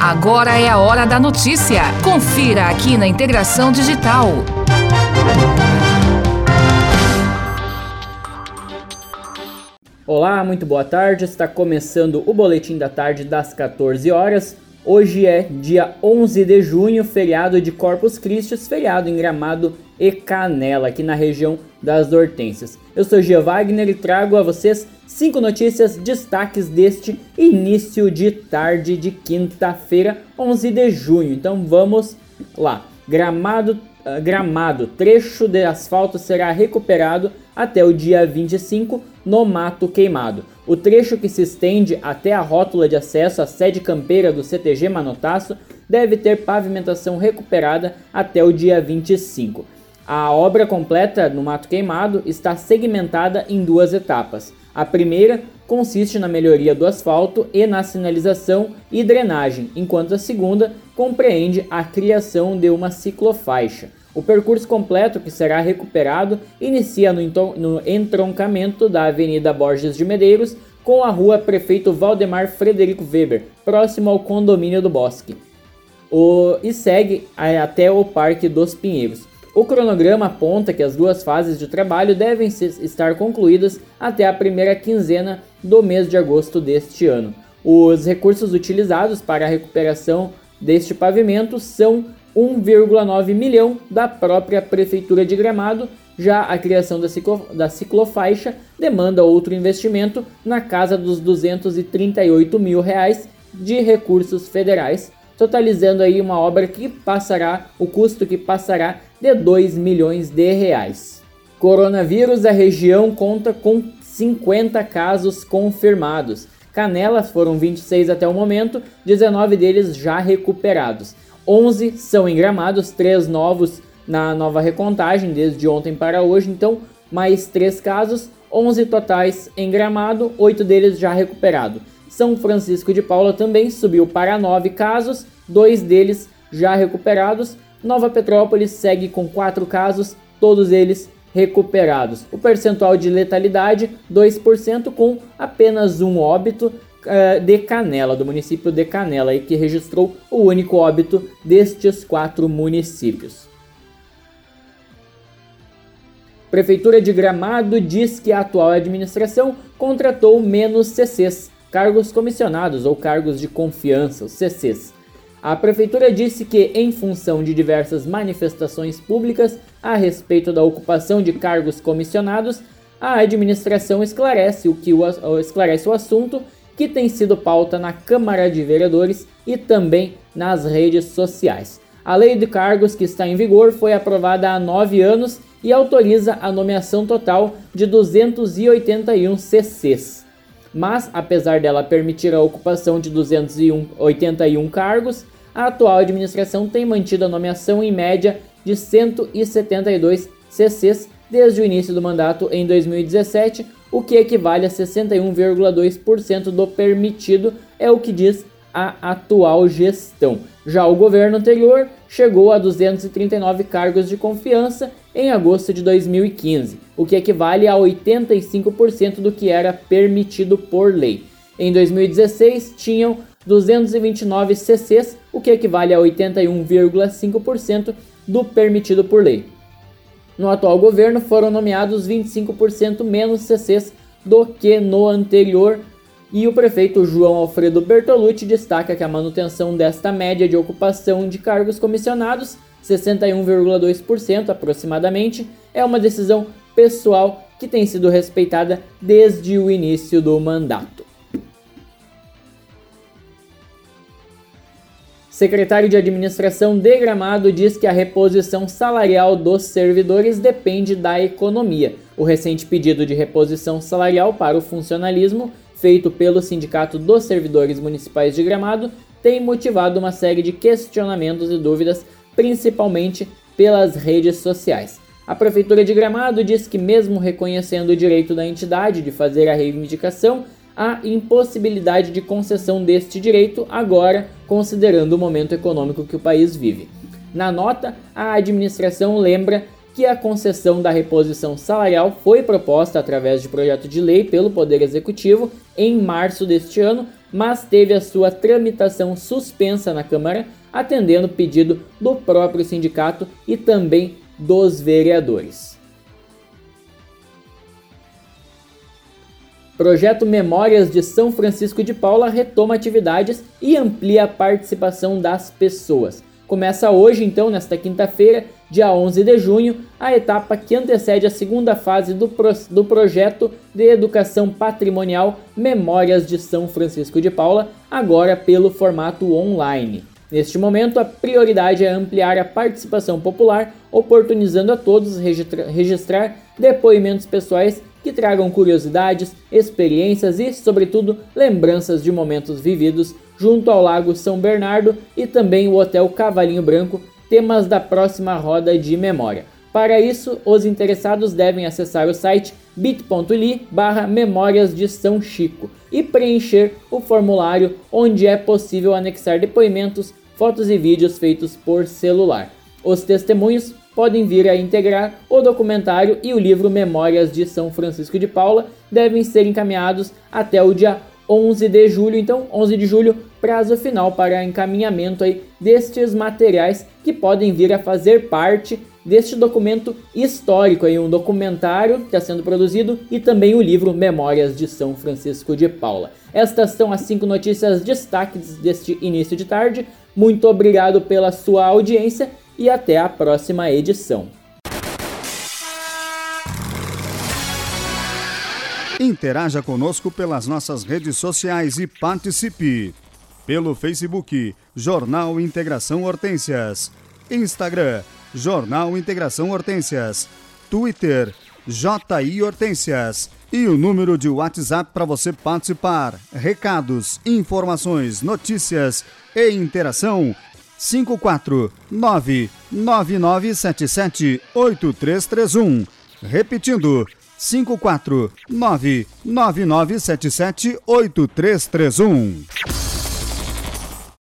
Agora é a hora da notícia. Confira aqui na Integração Digital. Olá, muito boa tarde. Está começando o boletim da tarde das 14 horas. Hoje é dia 11 de junho, feriado de Corpus Christi, feriado em Gramado e Canela, aqui na região das Hortênsias. Eu sou Gia Wagner e trago a vocês cinco notícias, destaques deste início de tarde de quinta-feira, 11 de junho. Então vamos lá. Gramado, uh, Gramado, trecho de asfalto será recuperado até o dia 25 no Mato Queimado. O trecho que se estende até a rótula de acesso à sede campeira do CTG Manotaço deve ter pavimentação recuperada até o dia 25. A obra completa no Mato Queimado está segmentada em duas etapas. A primeira consiste na melhoria do asfalto e na sinalização e drenagem, enquanto a segunda compreende a criação de uma ciclofaixa. O percurso completo que será recuperado inicia no, entroncamento da Avenida Borges de Medeiros com a rua Prefeito Valdemar Frederico Weber, próximo ao condomínio do Bosque, o, e segue até o Parque dos Pinheiros. O cronograma aponta que as duas fases de trabalho devem estar concluídas até a primeira quinzena do mês de agosto deste ano. Os recursos utilizados para a recuperação deste pavimento são 1,9 milhão da própria Prefeitura de Gramado. Já a criação da, ciclo, da ciclofaixa demanda outro investimento na casa dos 238 mil reais de recursos federais, totalizando aí uma obra que passará, o custo que passará de 2 milhões de reais. Coronavírus, a região conta com 50 casos confirmados. Canelas foram 26 até o momento, 19 deles já recuperados. 11 são engramados, 3 novos na nova recontagem desde ontem para hoje, então mais 3 casos, 11 totais em Gramado, 8 deles já recuperados. São Francisco de Paula também subiu para 9 casos, 2 deles já recuperados. Nova Petrópolis segue com 4 casos, todos eles recuperados. O percentual de letalidade 2% com apenas um óbito, uh, de Canela, do município de Canela, e que registrou o único óbito destes quatro municípios. Prefeitura de Gramado diz que a atual administração contratou menos CCs, cargos comissionados ou cargos de confiança, os CCs. A prefeitura disse que, em função de diversas manifestações públicas a respeito da ocupação de cargos comissionados, a administração esclarece o que o, esclarece o assunto que tem sido pauta na Câmara de Vereadores e também nas redes sociais. A lei de cargos que está em vigor foi aprovada há nove anos e autoriza a nomeação total de 281 CCs. Mas, apesar dela permitir a ocupação de 281 cargos, a atual administração tem mantido a nomeação em média de 172 CCs desde o início do mandato em 2017, o que equivale a 61,2% do permitido, é o que diz a atual gestão. Já o governo anterior chegou a 239 cargos de confiança em agosto de 2015, o que equivale a 85% do que era permitido por lei. Em 2016, tinham 229 CCs, o que equivale a 81,5% do permitido por lei. No atual governo foram nomeados 25% menos CCs do que no anterior, e o prefeito João Alfredo Bertolucci destaca que a manutenção desta média de ocupação de cargos comissionados, 61,2% aproximadamente, é uma decisão pessoal que tem sido respeitada desde o início do mandato. Secretário de Administração de Gramado diz que a reposição salarial dos servidores depende da economia. O recente pedido de reposição salarial para o funcionalismo, feito pelo Sindicato dos Servidores Municipais de Gramado, tem motivado uma série de questionamentos e dúvidas, principalmente pelas redes sociais. A Prefeitura de Gramado diz que, mesmo reconhecendo o direito da entidade de fazer a reivindicação, a impossibilidade de concessão deste direito agora, considerando o momento econômico que o país vive. Na nota, a administração lembra que a concessão da reposição salarial foi proposta através de projeto de lei pelo Poder Executivo em março deste ano, mas teve a sua tramitação suspensa na Câmara, atendendo pedido do próprio sindicato e também dos vereadores. Projeto Memórias de São Francisco de Paula retoma atividades e amplia a participação das pessoas. Começa hoje, então, nesta quinta-feira, dia 11 de junho, a etapa que antecede a segunda fase do, pro do projeto de educação patrimonial Memórias de São Francisco de Paula, agora pelo formato online. Neste momento, a prioridade é ampliar a participação popular, oportunizando a todos registra registrar depoimentos pessoais que tragam curiosidades, experiências e, sobretudo, lembranças de momentos vividos junto ao Lago São Bernardo e também o Hotel Cavalinho Branco, temas da próxima roda de memória. Para isso, os interessados devem acessar o site bit.ly barra Memórias de São Chico e preencher o formulário onde é possível anexar depoimentos, fotos e vídeos feitos por celular. Os testemunhos podem vir a integrar o documentário e o livro Memórias de São Francisco de Paula devem ser encaminhados até o dia 11 de julho. Então, 11 de julho, prazo final para encaminhamento aí destes materiais que podem vir a fazer parte deste documento histórico, aí, um documentário que está sendo produzido e também o livro Memórias de São Francisco de Paula. Estas são as cinco notícias destaques deste início de tarde. Muito obrigado pela sua audiência e até a próxima edição. Interaja conosco pelas nossas redes sociais e participe. Pelo Facebook, Jornal Integração Hortências. Instagram, Jornal Integração Hortências. Twitter, JI Hortências. E o número de WhatsApp para você participar. Recados, informações, notícias e interação. 549 9977 8331. Repetindo, 549 9977 8331.